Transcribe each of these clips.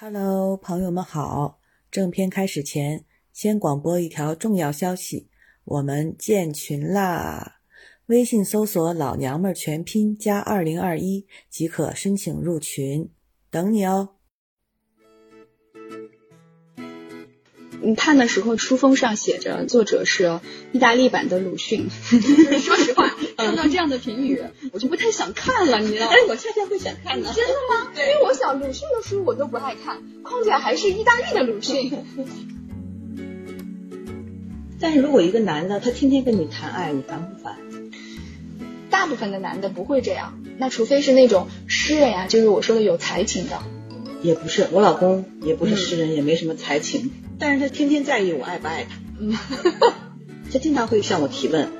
Hello，朋友们好！正片开始前，先广播一条重要消息：我们建群啦！微信搜索“老娘们儿全拼加二零二一”即可申请入群，等你哦。你看的时候，书封上写着作者是意大利版的鲁迅。说实话，看到这样的评语，我就不太想看了，你知道吗？我恰恰会想看呢。真的吗？因为我想鲁迅的书我都不爱看，况且还是意大利的鲁迅。但是如果一个男的他天天跟你谈爱，你烦不烦？大部分的男的不会这样，那除非是那种诗人呀，就是我说的有才情的。也不是，我老公也不是诗人，也没什么才情，但是他天天在意我爱不爱他。嗯，他经常会向我提问，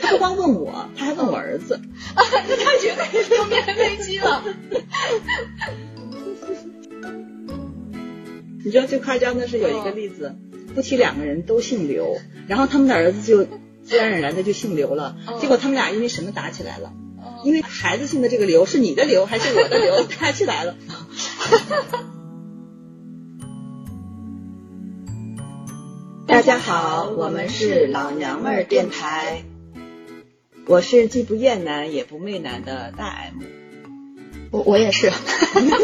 他不光问我，他还问我儿子。啊，那他绝对是面飞机了。你知道最夸张的是有一个例子，夫妻两个人都姓刘，然后他们的儿子就自然而然的就姓刘了，结果他们俩因为什么打起来了？因为孩子姓的这个刘是你的刘还是我的刘？打起来了。大家好，我们是老娘们儿电台，我是既不厌男也不媚男的大 M，我我也是，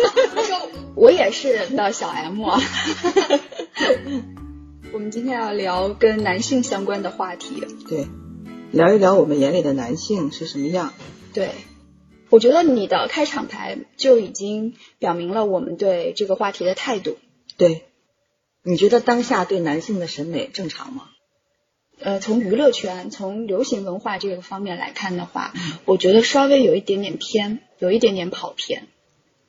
我也是的小 M。我们今天要聊跟男性相关的话题，对，聊一聊我们眼里的男性是什么样。对。我觉得你的开场白就已经表明了我们对这个话题的态度。对，你觉得当下对男性的审美正常吗？呃，从娱乐圈、从流行文化这个方面来看的话，我觉得稍微有一点点偏，有一点点跑偏。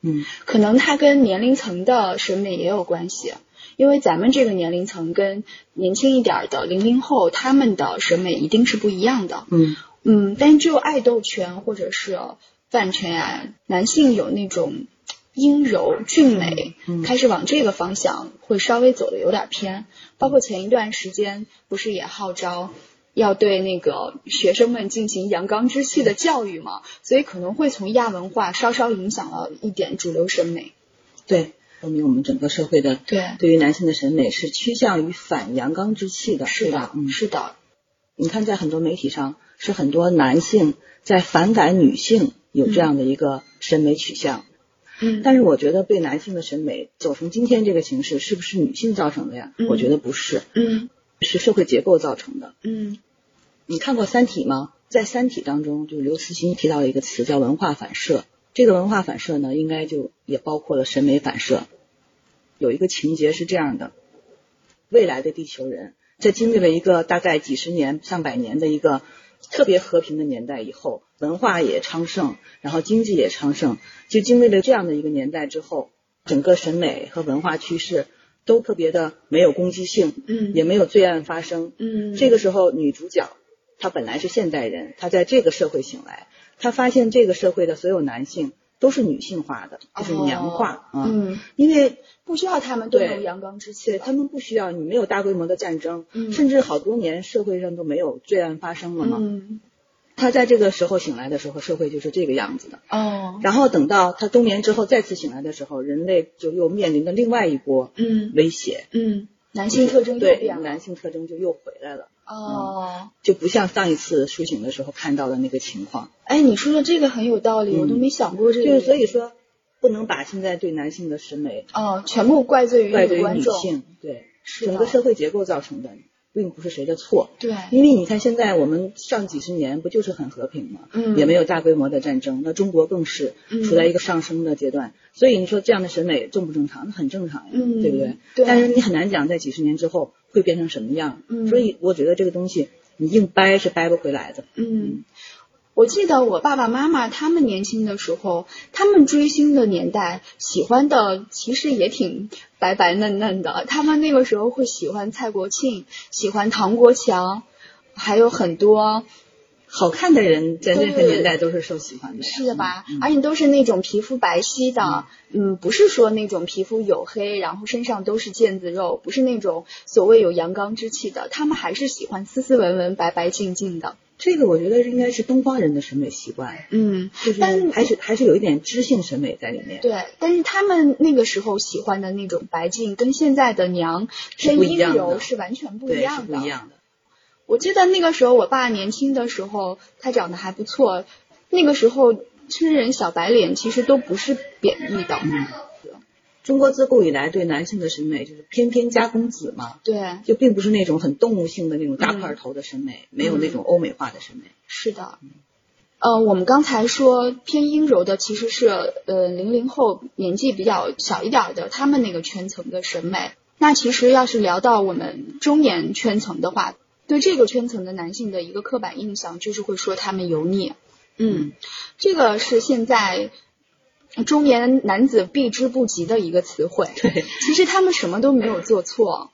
嗯，可能它跟年龄层的审美也有关系，因为咱们这个年龄层跟年轻一点的零零后，他们的审美一定是不一样的。嗯嗯，但就爱豆圈或者是。饭圈啊，男性有那种阴柔俊美，开始往这个方向会稍微走的有点偏。包括前一段时间不是也号召要对那个学生们进行阳刚之气的教育嘛？所以可能会从亚文化稍稍影响了一点主流审美。对，说明我们整个社会的对对于男性的审美是趋向于反阳刚之气的，是的，嗯，是的。你看，在很多媒体上，是很多男性在反感女性。有这样的一个审美取向，嗯，但是我觉得对男性的审美走成今天这个形式，是不是女性造成的呀？我觉得不是，嗯，是社会结构造成的，嗯。你看过《三体》吗？在《三体》当中，就刘慈欣提到了一个词叫文化反射。这个文化反射呢，应该就也包括了审美反射。有一个情节是这样的：未来的地球人在经历了一个大概几十年、上百年的一个。特别和平的年代以后，文化也昌盛，然后经济也昌盛，就经历了这样的一个年代之后，整个审美和文化趋势都特别的没有攻击性，嗯，也没有罪案发生，嗯，这个时候女主角她本来是现代人，她在这个社会醒来，她发现这个社会的所有男性都是女性化的，就是娘化啊，嗯，因为不需要他们都有阳刚之气，他们不需要你没有大规模的战争，嗯，甚至好多年社会上都没有罪案发生了嘛，嗯，他在这个时候醒来的时候，社会就是这个样子的，哦，然后等到他冬眠之后再次醒来的时候，人类就又面临着另外一波嗯。威胁，嗯，男性特征对，男性特征就又回来了，哦，就不像上一次苏醒的时候看到的那个情况，哎，你说的这个很有道理，我都没想过这个，就是所以说。不能把现在对男性的审美哦全部怪罪于怪罪于女性，对，整个社会结构造成的，并不是谁的错。对，因为你看现在我们上几十年不就是很和平吗？嗯，也没有大规模的战争，那中国更是处在一个上升的阶段。所以你说这样的审美正不正常？那很正常呀，对不对？对。但是你很难讲在几十年之后会变成什么样。嗯。所以我觉得这个东西你硬掰是掰不回来的。嗯。我记得我爸爸妈妈他们年轻的时候，他们追星的年代，喜欢的其实也挺白白嫩嫩的。他们那个时候会喜欢蔡国庆，喜欢唐国强，还有很多好看的人，在那个年代都是受喜欢的。是的吧？而且都是那种皮肤白皙的，嗯，不是说那种皮肤黝黑，然后身上都是腱子肉，不是那种所谓有阳刚之气的。他们还是喜欢斯斯文文、白白净净的。这个我觉得应该是东方人的审美习惯，嗯，就是还是还是有一点知性审美在里面。对，但是他们那个时候喜欢的那种白净，跟现在的娘偏阴不一样的柔是完全不对，是一样的。不一样的。我记得那个时候，我爸年轻的时候，他长得还不错。那个时候，称人小白脸其实都不是贬义的。嗯中国自古以来对男性的审美就是翩翩加公子嘛，对，就并不是那种很动物性的那种大块头的审美，没有那种欧美化的审美。是的。呃，我们刚才说偏阴柔的其实是呃零零后年纪比较小一点儿的，他们那个圈层的审美。那其实要是聊到我们中年圈层的话，对这个圈层的男性的一个刻板印象就是会说他们油腻。嗯，这个是现在中年男子避之不及的一个词汇。对，其实他们什么都没有做错，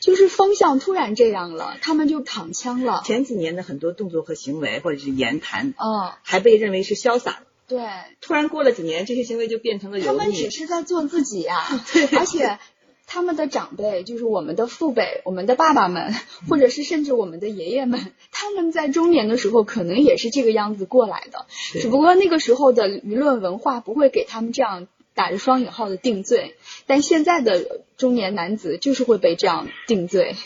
就是风向突然这样了，他们就躺枪了。前几年的很多动作和行为或者是言谈，嗯，还被认为是潇洒。对，突然过了几年，这些行为就变成了油他们只。是在做自己呀、而且他们的长辈，就是我们的父辈、我们的爸爸们，或者是甚至我们的爷爷们，他们在中年的时候可能也是这个样子过来的，只不过那个时候的舆论文化不会给他们这样打着双引号的定罪，但现在的中年男子就是会被这样定罪。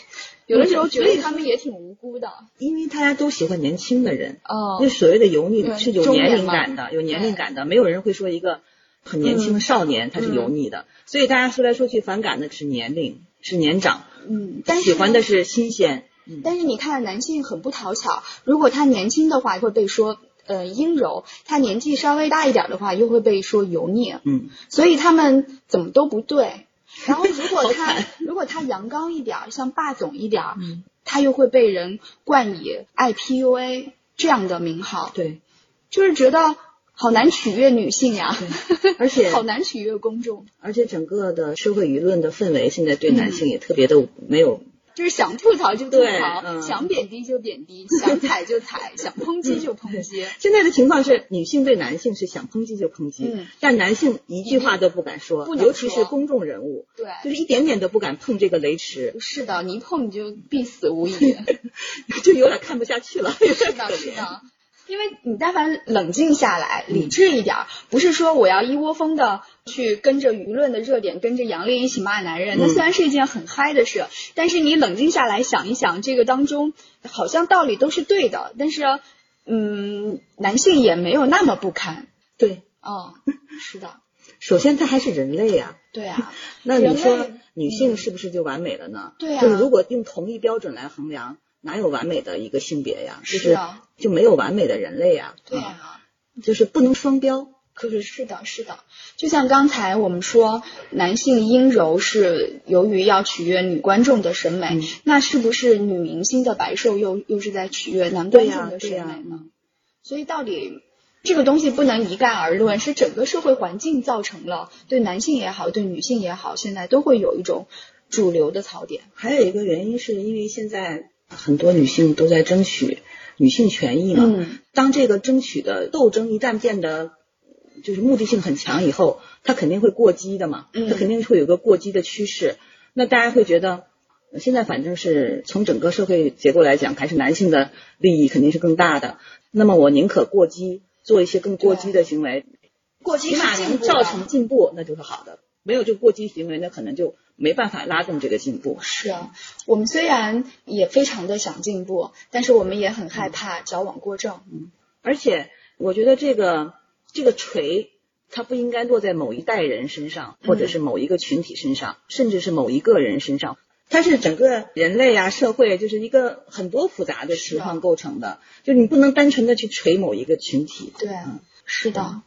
有的时候觉得他们也挺无辜的，因为大家都喜欢年轻的人，哦，那所谓的油腻是有年龄感的，有年龄感的，没有人会说一个很年轻的少年他是油腻的，所以大家说来说去反感的是年龄，是年长，嗯，但是喜欢的是新鲜。嗯。但是你看，男性很不讨巧，如果他年轻的话，会被说呃阴柔；他年纪稍微大一点的话，又会被说油腻。嗯，所以他们怎么都不对。然后如果他 如果他阳刚一点儿，像霸总一点儿，嗯。他又会被人冠以 IPUA 这样的名号，对，就是觉得好难取悦女性呀，而且好难取悦公众，而且整个的社会舆论的氛围现在对男性也特别的没有，就是想吐槽就吐槽，嗯。想贬低就贬低，想踩就踩，想抨击就抨击。现在的情况是女性对男性是想抨击就抨击，嗯。但男性一句话都不敢说，尤其是公众人物，对，就是一点点都不敢碰这个雷池，是的，你一碰你就必死无疑。就有点看不下去了。是的，是的，因为你但凡冷静下来，理智一点儿，不是说我要一窝蜂的去跟着舆论的热点，跟着杨笠一起骂男人，那嗯。虽然是一件很嗨的事，但是你冷静下来想一想，这个当中好像道理都是对的，但是嗯，男性也没有那么不堪。对，哦，是的，首先他还是人类呀、对啊，那你说女性是不是就完美了呢？对啊。就是如果用同一标准来衡量，哪有完美的一个性别呀？就是啊就没有完美的人类呀。对嗯啊。就是不能双标。可是是的，是的，就像刚才我们说，男性阴柔是由于要取悦女观众的审美，嗯那是不是女明星的白瘦又又是在取悦男观众的审美呢？所以到底这个东西不能一概而论，是整个社会环境造成了对男性也好，对女性也好，现在都会有一种主流的槽点。还有一个原因是因为现在很多女性都在争取女性权益嘛。嗯当这个争取的斗争一旦变得就是目的性很强以后，它肯定会过激的嘛，嗯它肯定会有个过激的趋势。那大家会觉得，呃现在反正是从整个社会结构来讲，还是男性的利益肯定是更大的。那么我宁可过激，做一些更过激的行为，过激起码能造成，进步，那就是好的。没有这个过激行为，那可能就没办法拉动这个进步。是啊，我们虽然也非常的想进步，但是我们也很害怕矫枉过正。嗯而且我觉得这个这个锤，它不应该落在某一代人身上，或者是某一个群体身上，甚至是某一个人身上。它是整个人类啊，社会就是一个很多复杂的情况构成的，就你不能单纯的去锤某一个群体。对，嗯是的。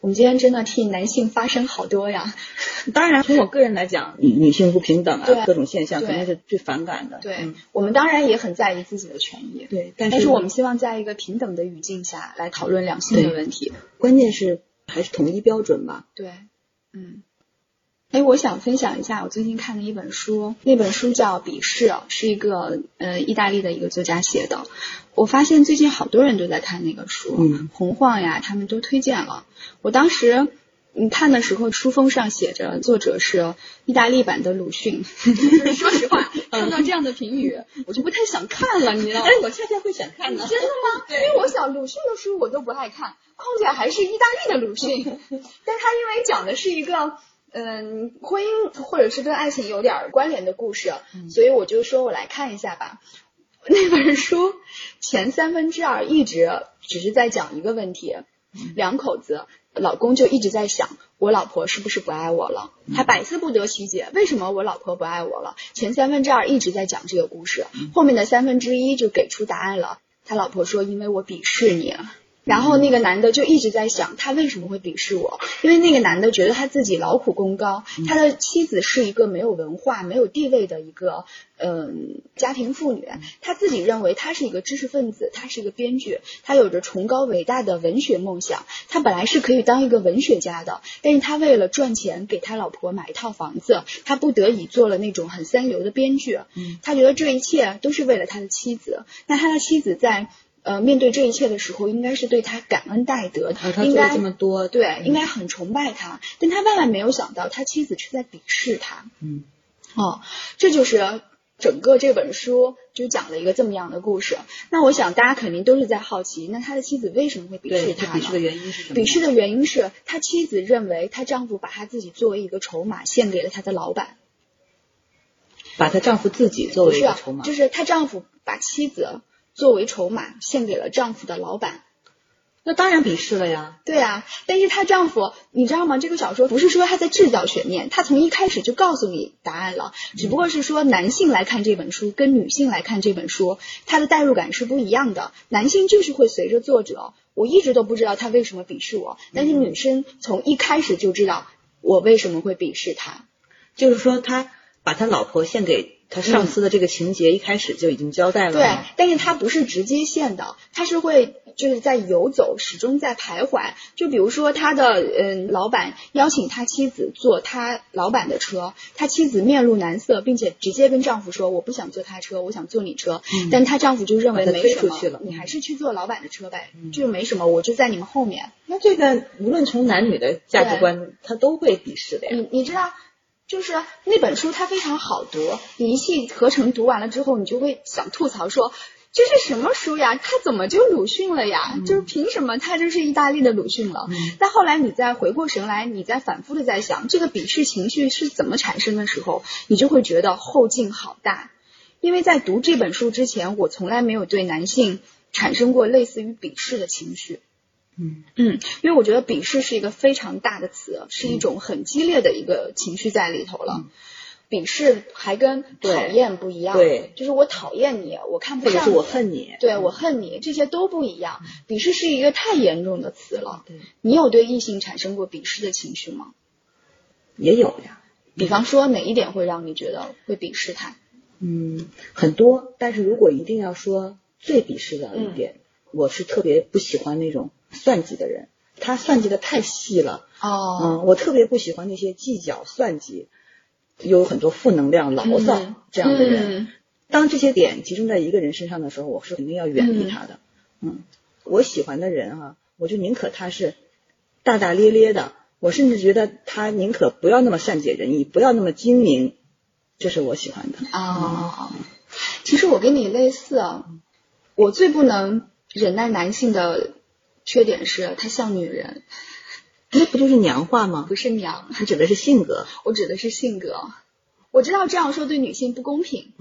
我们今天真的替男性发声好多呀。当然，从我个人来讲，女女性不平等啊，各种现象肯定是最反感的。对、嗯我们当然也很在意自己的权益，对，但是我们希望在一个平等的语境下来讨论两性的问题。关键是还是统一标准吧。对，嗯。哎，我想分享一下我最近看的一本书，那本书叫《鄙视》，是一个呃意大利的一个作家写的。我发现最近好多人都在看那个书，嗯洪晃呀，他们都推荐了。我当时你看的时候，书封上写着作者是意大利版的鲁迅。说实话，看到这样的评语，我就不太想看了，你知道吗？哎，我恰恰会想看呢。真的吗？因为我想鲁迅的书我都不爱看，况且还是意大利的鲁迅。但他因为讲的是一个嗯婚姻或者是跟爱情有点关联的故事，所以我就说我来看一下吧。那本书前三分之二一直只是在讲一个问题，两口子。老公就一直在想，我老婆是不是不爱我了？他百思不得其解，为什么我老婆不爱我了？前三分之二一直在讲这个故事，后面的三分之一就给出答案了。他老婆说，因为我鄙视你。然后那个男的就一直在想，他为什么会鄙视我？因为那个男的觉得他自己劳苦功高，他的妻子是一个没有文化、没有地位的一个嗯家庭妇女，他自己认为他是一个知识分子，他是一个编剧，他有着崇高伟大的文学梦想，他本来是可以当一个文学家的，但是他为了赚钱给他老婆买一套房子，他不得已做了那种很三流的编剧，他觉得这一切都是为了他的妻子，那他的妻子在。呃，面对这一切的时候，应该是对他感恩戴德，应该这么多，对，应该很崇拜他。但他万万没有想到，他妻子却在鄙视他。嗯，哦，这就是整个这本书就讲了一个这么样的故事。那我想大家肯定都是在好奇，那他的妻子为什么会鄙视他呢？鄙视的原因是什么？鄙视的原因是他妻子认为她丈夫把她自己作为一个筹码献给了他的老板，把她丈夫自己作为一个筹码，就是她丈夫把妻子。作为筹码献给了丈夫的老板，那当然鄙视了呀。对啊，但是她丈夫，你知道吗？这个小说不是说他在制造悬念，他从一开始就告诉你答案了。只不过是说男性来看这本书跟女性来看这本书，他的代入感是不一样的。男性就是会随着作者，我一直都不知道他为什么鄙视我，但是女生从一开始就知道我为什么会鄙视他，就是说他把他老婆献给。他上司的这个情节一开始就已经交代了，对，但是他不是直接线的，他是会就是在游走，始终在徘徊。就比如说他的嗯，老板邀请他妻子坐他老板的车，他妻子面露难色，并且直接跟丈夫说我不想坐他车，我想坐你车。但他丈夫就认为没什么，你还是去坐老板的车呗，就没什么，我就在你们后面。那这个无论从男女的价值观，他都会鄙视的呀。你你知道？就是那本书，它非常好读。你一气呵成读完了之后，你就会想吐槽说：“这是什么书呀？他怎么就鲁迅了呀？就是凭什么他就是意大利的鲁迅了？”但后来你再回过神来，你再反复的在想这个鄙视情绪是怎么产生的时候，你就会觉得后劲好大。因为在读这本书之前，我从来没有对男性产生过类似于鄙视的情绪。嗯嗯，因为我觉得鄙视是一个非常大的词，是一种很激烈的一个情绪在里头了。鄙视还跟讨厌不一样，对，就是我讨厌你，我看不上你，我恨你，对我恨你，这些都不一样。鄙视是一个太严重的词了。对，你有对异性产生过鄙视的情绪吗？也有呀。比方说哪一点会让你觉得会鄙视他？嗯，很多，但是如果一定要说最鄙视的一点。我是特别不喜欢那种算计的人，他算计的太细了。哦，嗯，我特别不喜欢那些计较、算计，有很多负能量、牢骚这样的人。当这些点集中在一个人身上的时候，我是肯定要远离他的。嗯，我喜欢的人啊，我就宁可他是大大咧咧的，我甚至觉得他宁可不要那么善解人意，不要那么精明，这是我喜欢的。啊，其实我跟你类似，啊，我最不能。忍耐男性的缺点是他像女人，那不就是娘化吗？不是娘，你指的是性格。我指的是性格。我知道这样说对女性不公平，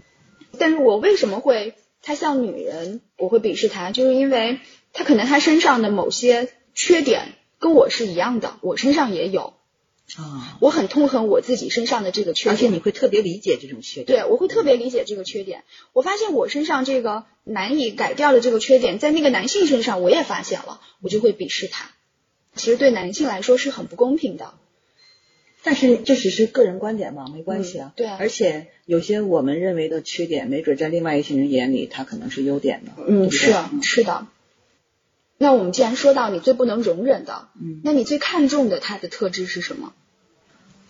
但是我为什么会她像女人，我会鄙视她，就是因为她可能她身上的某些缺点跟我是一样的，我身上也有。啊，我很痛恨我自己身上的这个缺点，而且你会特别理解这种缺点。对，我会特别理解这个缺点。我发现我身上这个难以改掉的这个缺点，在那个男性身上我也发现了，我就会鄙视他。其实对男性来说是很不公平的。但是这只是个人观点嘛，没关系啊。对啊。而且有些我们认为的缺点，没准在另外一些人眼里，他可能是优点呢。嗯，是是的。那我们既然说到你最不能容忍的，嗯，那你最看重的他的特质是什么？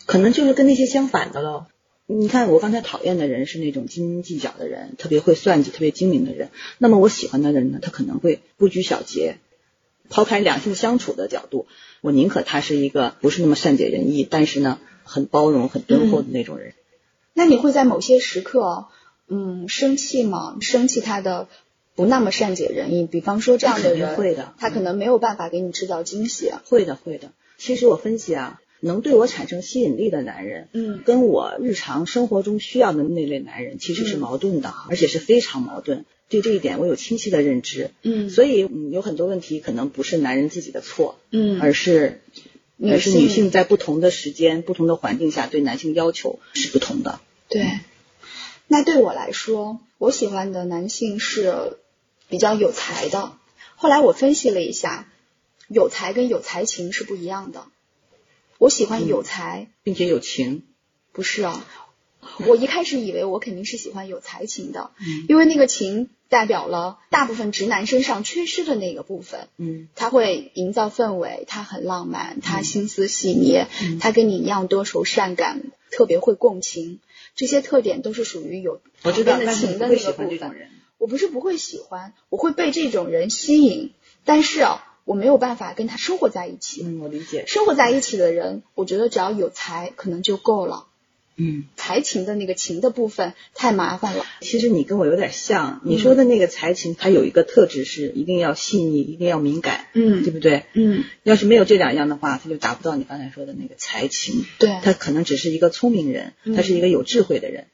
可能就是跟那些相反的喽。你看，我刚才讨厌的人是那种斤斤计较的人，特别会算计、特别精明的人。那么我喜欢的人呢，他可能会不拘小节，抛开两性相处的角度，我宁可他是一个不是那么善解人意，但是呢很包容、很敦厚的那种人。那你会在某些时刻，嗯，生气吗？生气他的不那么善解人意，比方说这样的人，会的，他可能没有办法给你制造惊喜。会的，会的。其实我分析啊，能对我产生吸引力的男人，嗯，跟我日常生活中需要的那类男人其实是矛盾的，而且是非常矛盾。对这一点我有清晰的认知，嗯，所以嗯有很多问题可能不是男人自己的错，嗯，而是而是女性女性在不同的时间、不同的环境下对男性要求是不同的。对。那对我来说，我喜欢的男性是比较有才的。后来我分析了一下，有才跟有才情是不一样的。我喜欢有才，并且有情，不是啊。我一开始以为我肯定是喜欢有才情的，嗯因为那个情代表了大部分直男身上缺失的那个部分。嗯他会营造氛围，他很浪漫，他心思细腻，嗯他跟你一样多愁善感，特别会共情，这些特点都是属于有我知道，旁边的但是情的那你不会喜个部分。欢这种人。我不是不会喜欢，我会被这种人吸引，但是啊，我没有办法跟他生活在一起。嗯，我理解。生活在一起的人，我觉得只要有才，可能就够了。嗯，才情的那个情的部分太麻烦了。其实你跟我有点像，你说的那个才情，它有一个特质是一定要细腻，一定要敏感，嗯对不对？嗯，要是没有这两样的话，他就达不到你刚才说的那个才情。对。他可能只是一个聪明人，嗯他是一个有智慧的人。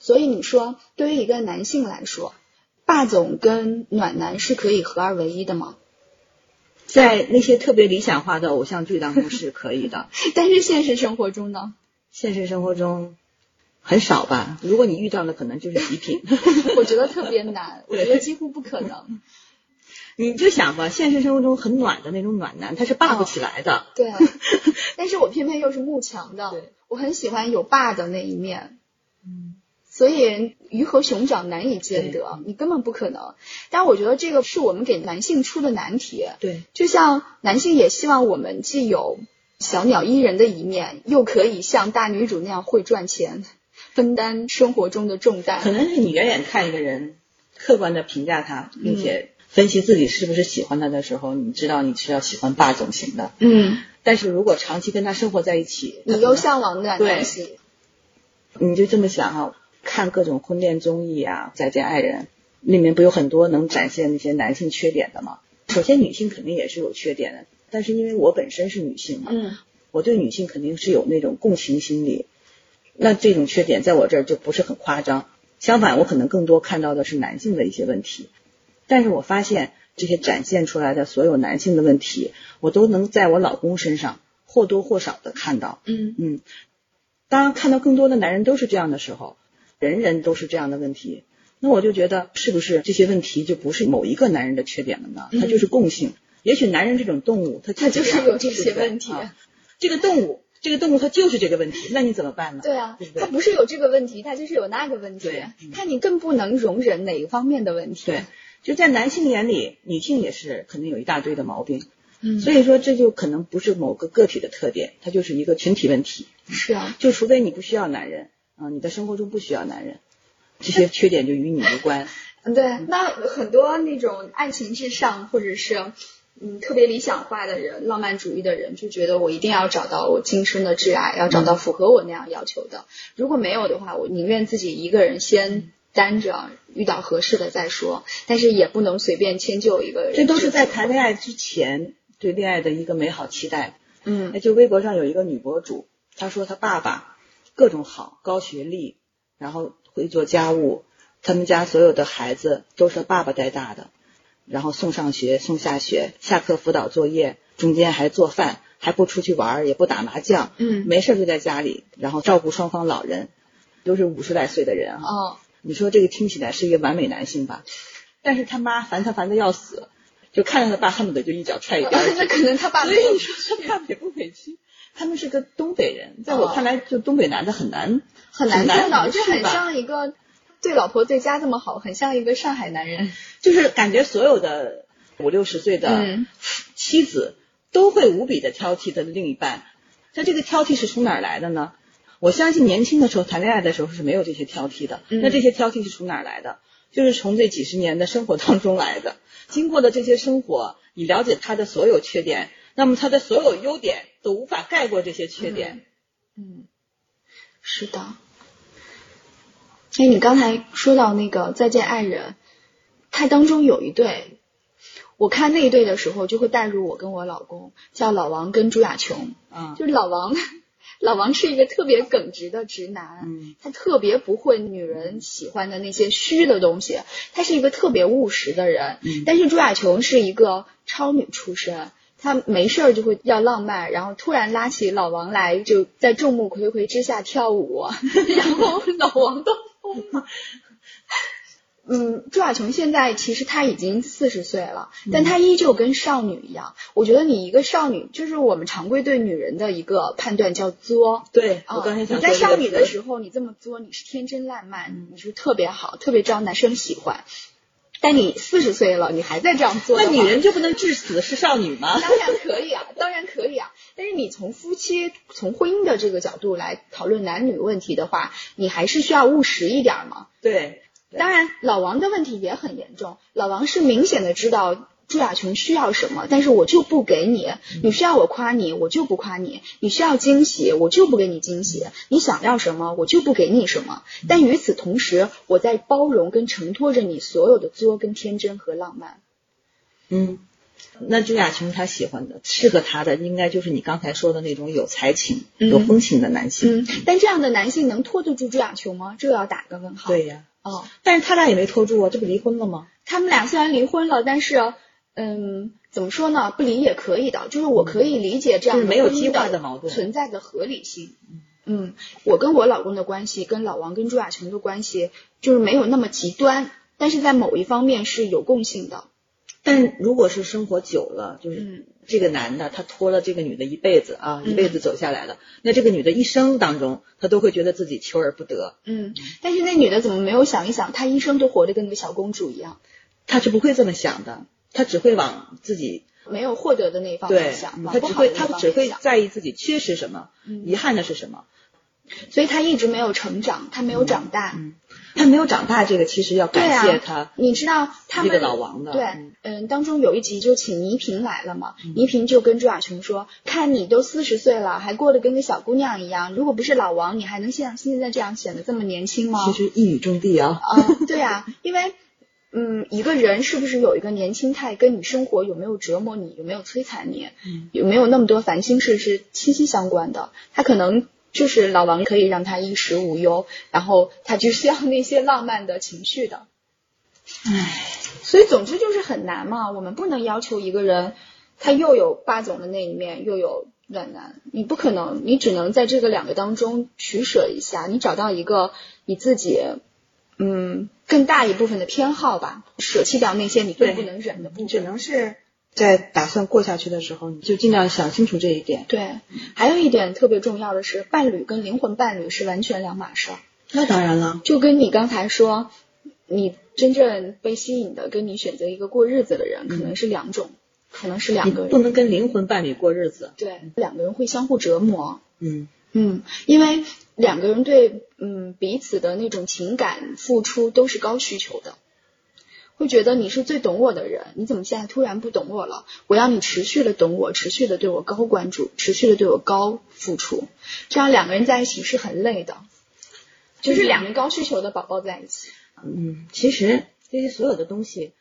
所以你说，对于一个男性来说，霸总跟暖男是可以合二为一的吗？在那些特别理想化的偶像剧当中是可以的，但是现实生活中呢？现实生活中很少吧。如果你遇到的，可能就是极品。我觉得特别难，我觉得几乎不可能。你就想吧，现实生活中很暖的那种暖男，他是霸不起来的。对，但是我偏偏又是慕强的，我很喜欢有霸的那一面。嗯，所以鱼和熊掌难以兼得，你根本不可能。但我觉得这个是我们给男性出的难题。对，就像男性也希望我们既有小鸟依人的一面，又可以像大女主那样会赚钱，分担生活中的重担可。能是你远远看一个人，客观的评价他，并且分析自己是不是喜欢他的时候，你知道你是要喜欢霸总型的。嗯，但是如果长期跟他生活在一起，你又向往暖男型。你就这么想哈、看各种婚恋综艺啊，《再见爱人》里面不有很多能展现那些男性缺点的吗？首先，女性肯定也是有缺点的，但是因为我本身是女性嘛，嗯我对女性肯定是有那种共情心理，那这种缺点在我这儿就不是很夸张。相反，我可能更多看到的是男性的一些问题，但是我发现这些展现出来的所有男性的问题，我都能在我老公身上或多或少的看到。嗯嗯，当看到更多的男人都是这样的时候，人人都是这样的问题，那我就觉得是不是这些问题就不是某一个男人的缺点了呢？它就是共性。也许男人这种动物，它它就是有这些问题啊这个动物，这个动物它就是这个问题，那你怎么办呢？对啊对不，对他不是有这个问题，它就是有那个问题。看你更不能容忍哪一方面的问题。对，就在男性眼里，女性也是肯定有一大堆的毛病，嗯，所以说这就可能不是某个个体的特点，它就是一个群体问题。是啊，就除非你不需要男人啊、你的生活中不需要男人，这些缺点就与你无关。嗯 对，那很多那种爱情至上或者是嗯特别理想化的人，浪漫主义的人，就觉得我一定要找到我今生的挚爱，要找到符合我那样要求的。如果没有的话，我宁愿自己一个人先单着，遇到合适的再说，但是也不能随便迁就一个人。这都是在谈恋爱之前对恋爱的一个美好期待。嗯哎，就微博上有一个女博主，她说她爸爸各种好，高学历，然后会做家务，他们家所有的孩子都是他爸爸带大的，然后送上学、送下学，下课辅导作业，中间还做饭，还不出去玩儿，也不打麻将，嗯没事儿就在家里，然后照顾双方老人，都是五十来岁的人啊。哦，你说这个听起来是一个完美男性吧？但是他妈烦他烦的要死，就看着他爸恨不得就一脚踹一边。那可能他爸所以你说他爸委不委屈？他们是个东北人，在我看来，就东北男的很难很难做到，就很像一个对老婆对家这么好，很像一个上海男人。就是感觉所有的五六十岁的嗯妻子都会无比的挑剔他的另一半。那这个挑剔是从哪儿来的呢？我相信年轻的时候谈恋爱的时候是没有这些挑剔的。嗯那这些挑剔是从哪儿来的？就是从这几十年的生活当中来的。经过的这些生活，你了解他的所有缺点，那么他的所有优点都无法盖过这些缺点。嗯，是的。哎，你刚才说到那个《再见爱人》，它当中有一对，我看那一对的时候就会带入我跟我老公，叫老王跟朱亚琼。嗯，就是老王，老王是一个特别耿直的直男，嗯，他特别不会女人喜欢的那些虚的东西，他是一个特别务实的人。嗯但是朱亚琼是一个超女出身。她没事儿就会要浪漫，然后突然拉起老王来，就在众目睽睽之下跳舞，然后老王都疯了。嗯，朱亚琼现在其实她已经四十岁了，但她依旧跟少女一样。我觉得你一个少女，就是我们常规对女人的一个判断叫作。对，啊我刚才想你在少女的，时候，你这么作，你是天真烂漫，你是特别好，特别招男生喜欢。但你四十岁了，你还在这样做，那女人就不能至死是少女吗？当然可以啊，当然可以啊。但是你从夫妻、从婚姻的这个角度来讨论男女问题的话，你还是需要务实一点嘛。对当然，老王的问题也很严重。老王是明显的知道朱亚琼需要什么，但是我就不给你。你需要我夸你，我就不夸你；你需要惊喜，我就不给你惊喜；你想要什么，我就不给你什么。但与此同时，我在包容跟承托着你所有的作跟天真和浪漫。嗯。那朱亚琼她喜欢的、适合她的，应该就是你刚才说的那种有才情、嗯有风情的男性。嗯，但这样的男性能拖得住朱亚琼吗？这要打个问号。对呀，哦，但是他俩也没拖住啊，这不离婚了吗？他们俩虽然离婚了，但是，嗯，怎么说呢？不离也可以的，就是我可以理解这样就是没有激婚姻化的矛盾存在的合理性。嗯，我跟我老公的关系，跟老王跟朱亚琼的关系，就是没有那么极端，但是在某一方面是有共性的。但如果是生活久了，就是嗯这个男的他拖了这个女的一辈子啊，嗯一辈子走下来了，那这个女的一生当中，她都会觉得自己求而不得，嗯，但是那女的怎么没有想一想，她一生都活得跟个小公主一样，她是不会这么想的，她只会往自己没有获得的那一方对面想，，往她只会不好的那她只会。在意自己缺失什么，嗯遗憾的是什么。所以他一直没有成长，他没有长大。嗯，她没有长大，这个其实要感谢他你知道他们这个老王的对嗯，嗯，当中有一集就请倪萍来了嘛，倪萍就跟朱亚琼说：“看你都四十岁了，还过得跟个小姑娘一样，如果不是老王，你还能像现在这样显得这么年轻吗？”其实一语中的啊。啊，对啊，因为嗯，一个人是不是有一个年轻态，跟你生活有没有折磨你，有没有摧残你，嗯有没有那么多烦心事是息息相关的。他可能就是老王可以让他衣食无忧，然后他就是要那些浪漫的情绪的。唉，所以总之就是很难嘛，我们不能要求一个人他又有霸总的那一面，又有暖男，你不可能，你只能在这个两个当中取舍一下，你找到一个你自己嗯更大一部分的偏好吧，舍弃掉那些你更不能忍的部只。能是在打算过下去的时候，你就尽量想清楚这一点。对，还有一点特别重要的是，伴侣跟灵魂伴侣是完全两码事儿。那当然了，就跟你刚才说，你真正被吸引的，跟你选择一个过日子的人，可能是两种，可能是两个人。不能跟灵魂伴侣过日子。对，两个人会相互折磨。嗯，嗯，因为两个人对嗯彼此的那种情感付出都是高需求的，会觉得你是最懂我的人，你怎么现在突然不懂我了？我要你持续的懂我，持续的对我高关注，持续的对我高付出，这样两个人在一起是很累的，就是两个高需求的宝宝在一起。嗯，其实这些所有的东西，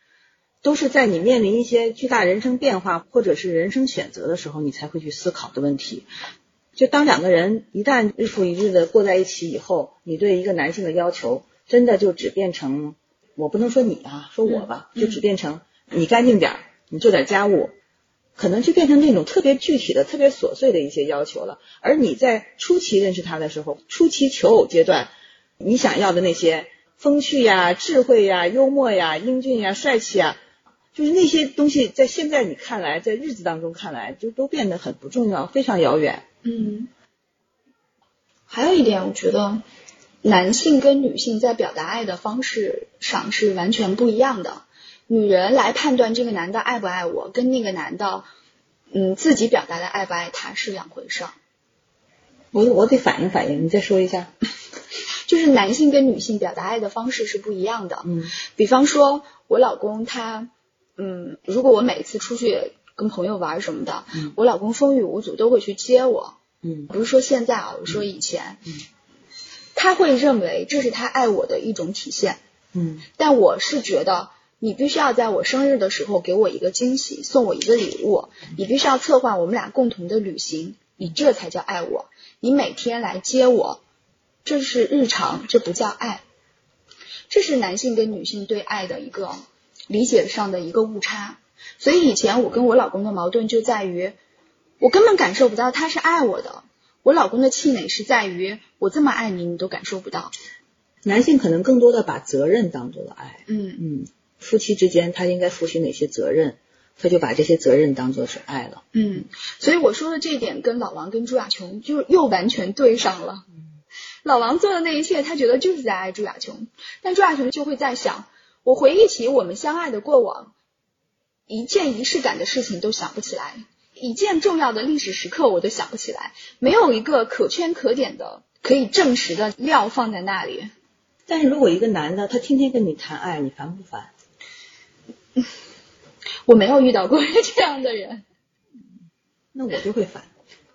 都是在你面临一些巨大人生变化或者是人生选择的时候，你才会去思考的问题。就当两个人一旦日复一日的过在一起以后，你对一个男性的要求真的就只变成，我不能说你啊，说我吧，嗯就只变成你干净点儿，你做点家务，可能就变成那种特别具体的、特别琐碎的一些要求了。而你在初期认识他的时候，初期求偶阶段，你想要的那些风趣呀、智慧呀、幽默呀、英俊呀、帅气呀，就是那些东西，在现在你看来，在日子当中看来，就都变得很不重要，非常遥远。嗯，还有一点，我觉得男性跟女性在表达爱的方式上是完全不一样的。女人来判断这个男的爱不爱我，跟那个男的嗯自己表达的爱不爱他是两回事儿。我我得反应反应，你再说一下。就是男性跟女性表达爱的方式是不一样的。嗯比方说，我老公他，嗯，如果我每次出去跟朋友玩什么的，嗯我老公风雨无阻都会去接我。嗯不是说现在啊，我说以前，嗯他会认为这是他爱我的一种体现。嗯但我是觉得，你必须要在我生日的时候给我一个惊喜，送我一个礼物，你必须要策划我们俩共同的旅行，你这才叫爱我。你每天来接我，这是日常，这不叫爱。这是男性跟女性对爱的一个理解上的一个误差。所以以前我跟我老公的矛盾就在于，我根本感受不到他是爱我的。我老公的气馁是在于，我这么爱你，你都感受不到。男性可能更多的把责任当做了爱。嗯嗯，夫妻之间他应该负起哪些责任，他就把这些责任当做是爱了。嗯，所以我说的这一点跟老王跟朱亚琼就又完全对上了。老王做的那一切，他觉得就是在爱朱亚琼，但朱亚琼就会在想，我回忆起我们相爱的过往，一件仪式感的事情都想不起来，一件重要的历史时刻我都想不起来，没有一个可圈可点的可以证实的料放在那里。但是如果一个男的他天天跟你谈爱，你烦不烦？我没有遇到过这样的人，那我就会烦。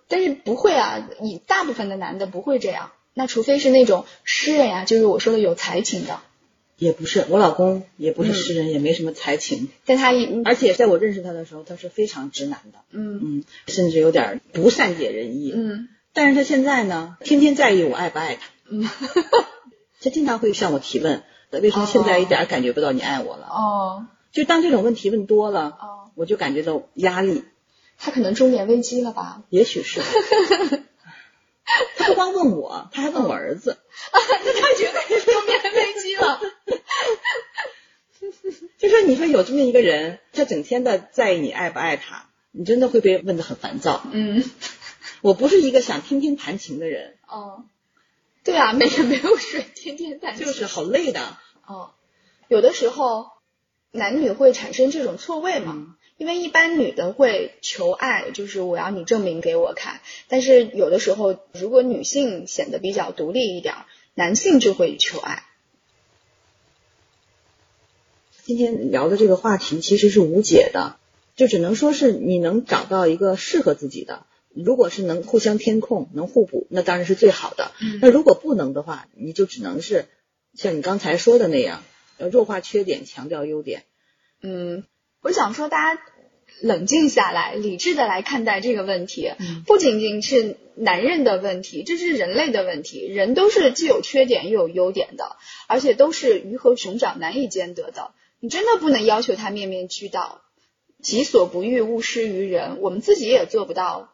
但是不会啊，以大部分的男的不会这样。那除非是那种诗人呀、就是我说的有才情的，也不是，我老公也不是嗯诗人，也没什么才情，但他一而且在我认识他的时候，他是非常直男的，嗯嗯，甚至有点不善解人意。嗯但是他现在呢，天天在意我爱不爱他，嗯他经常会向我提问，为什么现在一点感觉不到你爱我了？哦就当这种问题问多了，哦，我就感觉到压力，他可能中年危机了吧？也许是。他不光问我，他还问我儿子，那他绝对是中年危机了。就说你说有这么一个人，他整天的在意你爱不爱他，你真的会被问的很烦躁。嗯我不是一个想天天弹琴的人，哦，对啊，没人没有水，天天弹琴就是好累的。哦，有的时候男女会产生这种错位嘛。嗯因为一般女的会求爱，就是我要你证明给我看。但是有的时候，如果女性显得比较独立一点儿，男性就会求爱。今天聊的这个话题其实是无解的，就只能说是你能找到一个适合自己的。如果是能互相填空、能互补，那当然是最好的。嗯那如果不能的话，你就只能是像你刚才说的那样，弱化缺点，强调优点。嗯，我想说，大家冷静下来，理智的来看待这个问题，嗯不仅仅是男人的问题，这是人类的问题。人都是既有缺点又有优点的，而且都是鱼和熊掌难以兼得的。你真的不能要求他面面俱到，己所不欲，勿施于人。我们自己也做不到，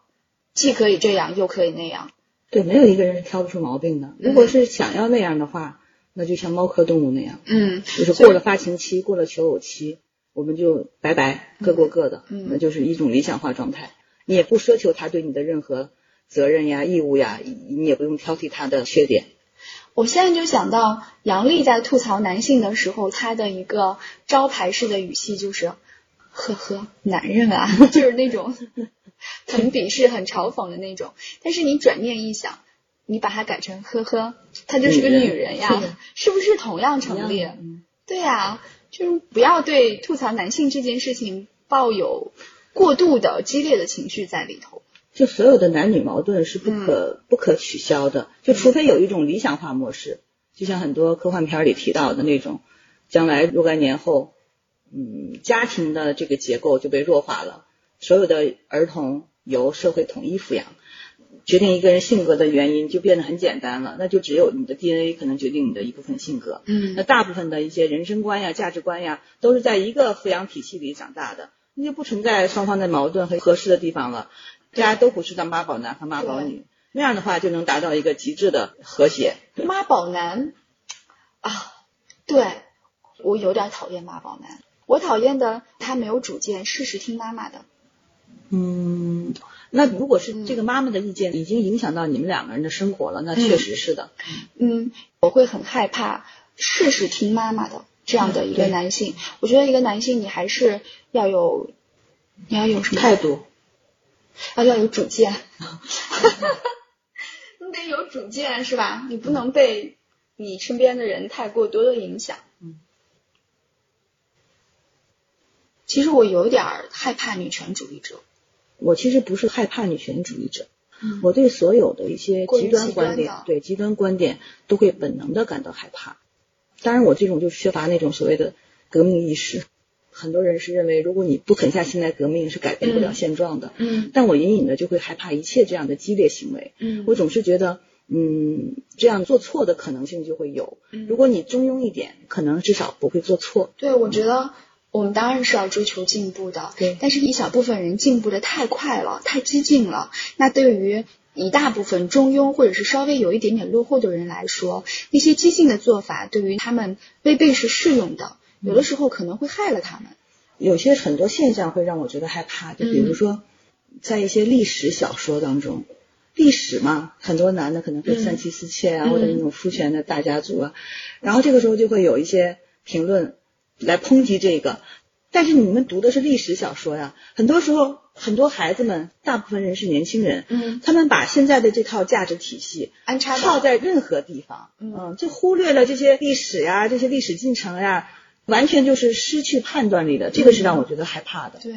既可以这样，又可以那样。对，没有一个人是挑不出毛病的。如果是想要那样的话，那就像猫科动物那样，嗯，就是过了发情期，过了求偶期，我们就拜拜，各过各的，嗯那就是一种理想化状态。你也不奢求他对你的任何责任呀、义务呀，你也不用挑剔他的缺点。我现在就想到杨笠在吐槽男性的时候，他的一个招牌式的语气就是“呵呵，男人啊”，就是那种很鄙视、很嘲讽的那种。但是你转念一想，你把它改成“呵呵”，她就是个女人呀，是不是同样成立？嗯对呀、就是不要对吐槽男性这件事情抱有过度的激烈的情绪在里头。就所有的男女矛盾是不可、不可取消的，就除非有一种理想化模式，就像很多科幻片里提到的那种，将来若干年后，嗯，家庭的这个结构就被弱化了，所有的儿童由社会统一抚养，决定一个人性格的原因就变得很简单了，那就只有你的 DNA 可能决定你的一部分性格，嗯那大部分的一些人生观呀、价值观呀，都是在一个抚养体系里长大的，那就不存在双方的矛盾和合适的地方了。大家都不是当妈宝男和妈宝女，那样的话就能达到一个极致的和谐。妈宝男啊，对我有点讨厌妈宝男。我讨厌的他没有主见，事事听妈妈的。嗯，那如果是这个妈妈的意见已经影响到你们两个人的生活了，那确实是的。嗯，我会很害怕事事听妈妈的这样的一个男性。我觉得一个男性你还是要有，你要有什么态度，啊，要有主见，你得有主见是吧？你不能被你身边的人太过多的影响。嗯。其实我有点害怕女权主义者。我其实不是害怕女权主义者，嗯我对所有的一些极端端观点的，对极端观点都会本能的感到害怕。当然，我这种就缺乏那种所谓的革命意识。很多人是认为，如果你不狠下心来革命，是改变不了嗯现状的。嗯但我隐隐的就会害怕一切这样的激烈行为。嗯我总是觉得，嗯，这样做错的可能性就会有。嗯如果你中庸一点，可能至少不会做错。对，我觉得我们当然是要追求进步的，对。但是一小部分人进步的太快了，太激进了，那对于一大部分中庸或者是稍微有一点点落后的人来说，那些激进的做法对于他们未必是适用的，有的时候可能会害了他们。有些很多现象会让我觉得害怕，就比如说，在一些历史小说当中，历史嘛，很多男的可能会三妻四妾啊，嗯。或者那种夫权的大家族啊，然后这个时候就会有一些评论来抨击这个。但是你们读的是历史小说呀，很多时候很多孩子们，大部分人是年轻人，嗯，他们把现在的这套价值体系安插套在任何地方，嗯嗯，就忽略了这些历史呀、这些历史进程呀，完全就是失去判断力的，这个是让我觉得害怕的。对。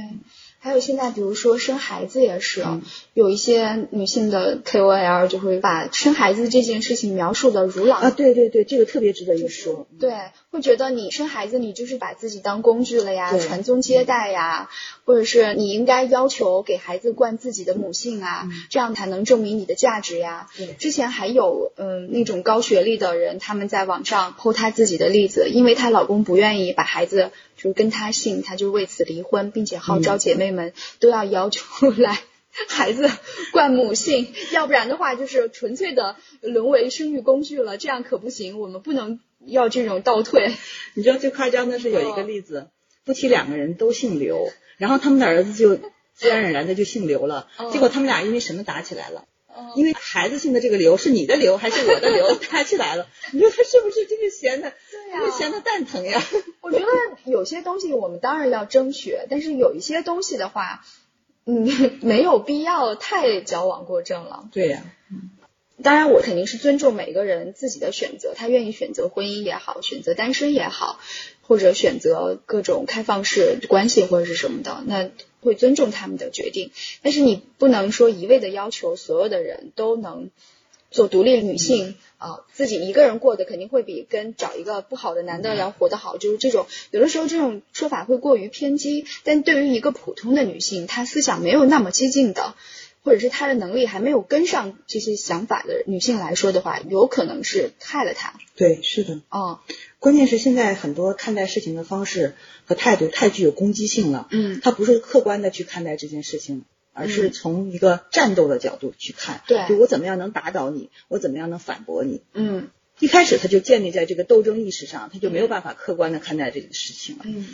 还有现在，比如说生孩子也是，嗯有一些女性的 KOL 就会把生孩子这件事情描述的如狼啊，对对对，这个特别值得一说。对，会觉得你生孩子，你就是把自己当工具了呀，传宗接代呀，或者是你应该要求给孩子灌自己的母性啊，这样才能证明你的价值呀。对之前还有嗯那种高学历的人，他们在网上剖他自己的例子，因为她老公不愿意把孩子就是跟他姓，他就为此离婚，并且号召姐妹们都要要求 来。孩子冠母姓，要不然的话就是纯粹的沦为生育工具了，这样可不行。我们不能要这种倒退。你知道最夸张的是有一个例子，夫妻两个人都姓刘，然后他们的儿子就 自然而然的就姓刘了，嗯结果他们俩因为什么打起来了？因为孩子姓的这个刘是你的刘还是我的刘，打起来了。你说他是不是真是闲的？闲的蛋疼呀！我觉得有些东西我们当然要争取，但是有一些东西的话，嗯，没有必要太矫枉过正了。对呀、当然，我肯定是尊重每个人自己的选择，他愿意选择婚姻也好，选择单身也好，或者选择各种开放式关系或者是什么的，那会尊重他们的决定。但是你不能说一味的要求所有的人都能做独立女性啊、自己一个人过的肯定会比跟找一个不好的男的要活得好。就是这种有的时候这种说法会过于偏激，但对于一个普通的女性，她思想没有那么激进的。或者是她的能力还没有跟上这些想法的女性来说的话，有可能是害了她。对，是的。哦，关键是现在很多看待事情的方式和态度太具有攻击性了。嗯他不是客观的去看待这件事情，而是从一个战斗的角度去看。对就我怎么样能打倒你，我怎么样能反驳你。嗯一开始他就建立在这个斗争意识上，他就没有办法客观的看待这个事情了。嗯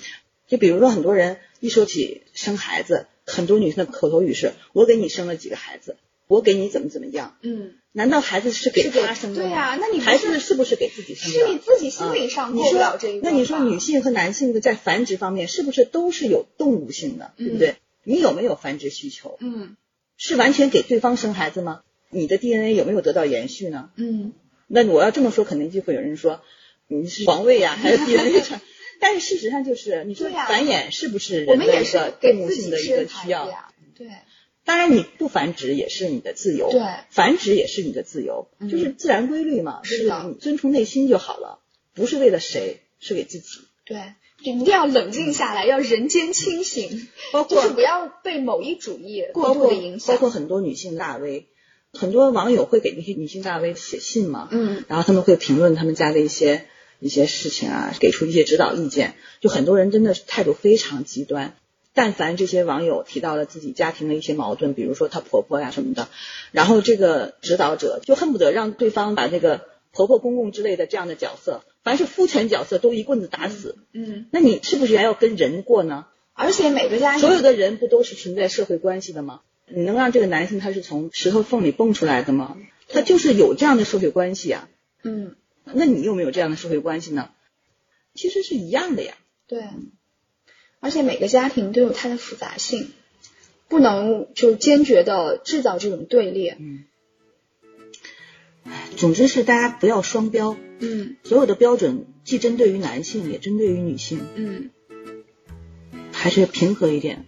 就比如说很多人一说起生孩子，很多女生的口头语是“我给你生了几个孩子，我给你怎么怎么样”。嗯，难道孩子是给他生的吗？对呀那你孩子是不是给自己生的？是你自己心理上过不啊你说了这一那你说女性和男性的在繁殖方面是不是都是有动物性的，对不对？你有没有繁殖需求？嗯是完全给对方生孩子吗？你的 DNA 有没有得到延续呢？嗯那我要这么说，肯定就会有人说你是皇位呀、还是 DNA 传。但是事实上就是，你说繁衍是不是人的一个动物性的一个需要？呀。对，当然，你不繁殖也是你的自由，对繁殖也是你的自由，嗯就是自然规律嘛，就是的你遵从内心就好了，不是为了谁，是给自己。对，就一定要冷静下来，要人间清醒，包括就是不要被某一主义过度包括的影响。包括很多女性大 V，很多网友会给那些女性大 V 写信嘛，嗯然后他们会评论他们家的一些一些事情啊，给出一些指导意见。就很多人真的是态度非常极端。但凡这些网友提到了自己家庭的一些矛盾，比如说她婆婆呀什么的，然后这个指导者就恨不得让对方把这个婆婆公公之类的这样的角色，凡是夫权角色都一棍子打死。嗯，那你是不是还要跟人过呢？而且每个家庭所有的人不都是存在社会关系的吗？你能让这个男性他是从石头缝里蹦出来的吗？他就是有这样的社会关系啊。嗯那你有没有这样的社会关系呢？其实是一样的呀。对，而且每个家庭都有它的复杂性，不能就坚决的制造这种对立。总之是大家不要双标，嗯。所有的标准既针对于男性，也针对于女性，嗯。还是平和一点。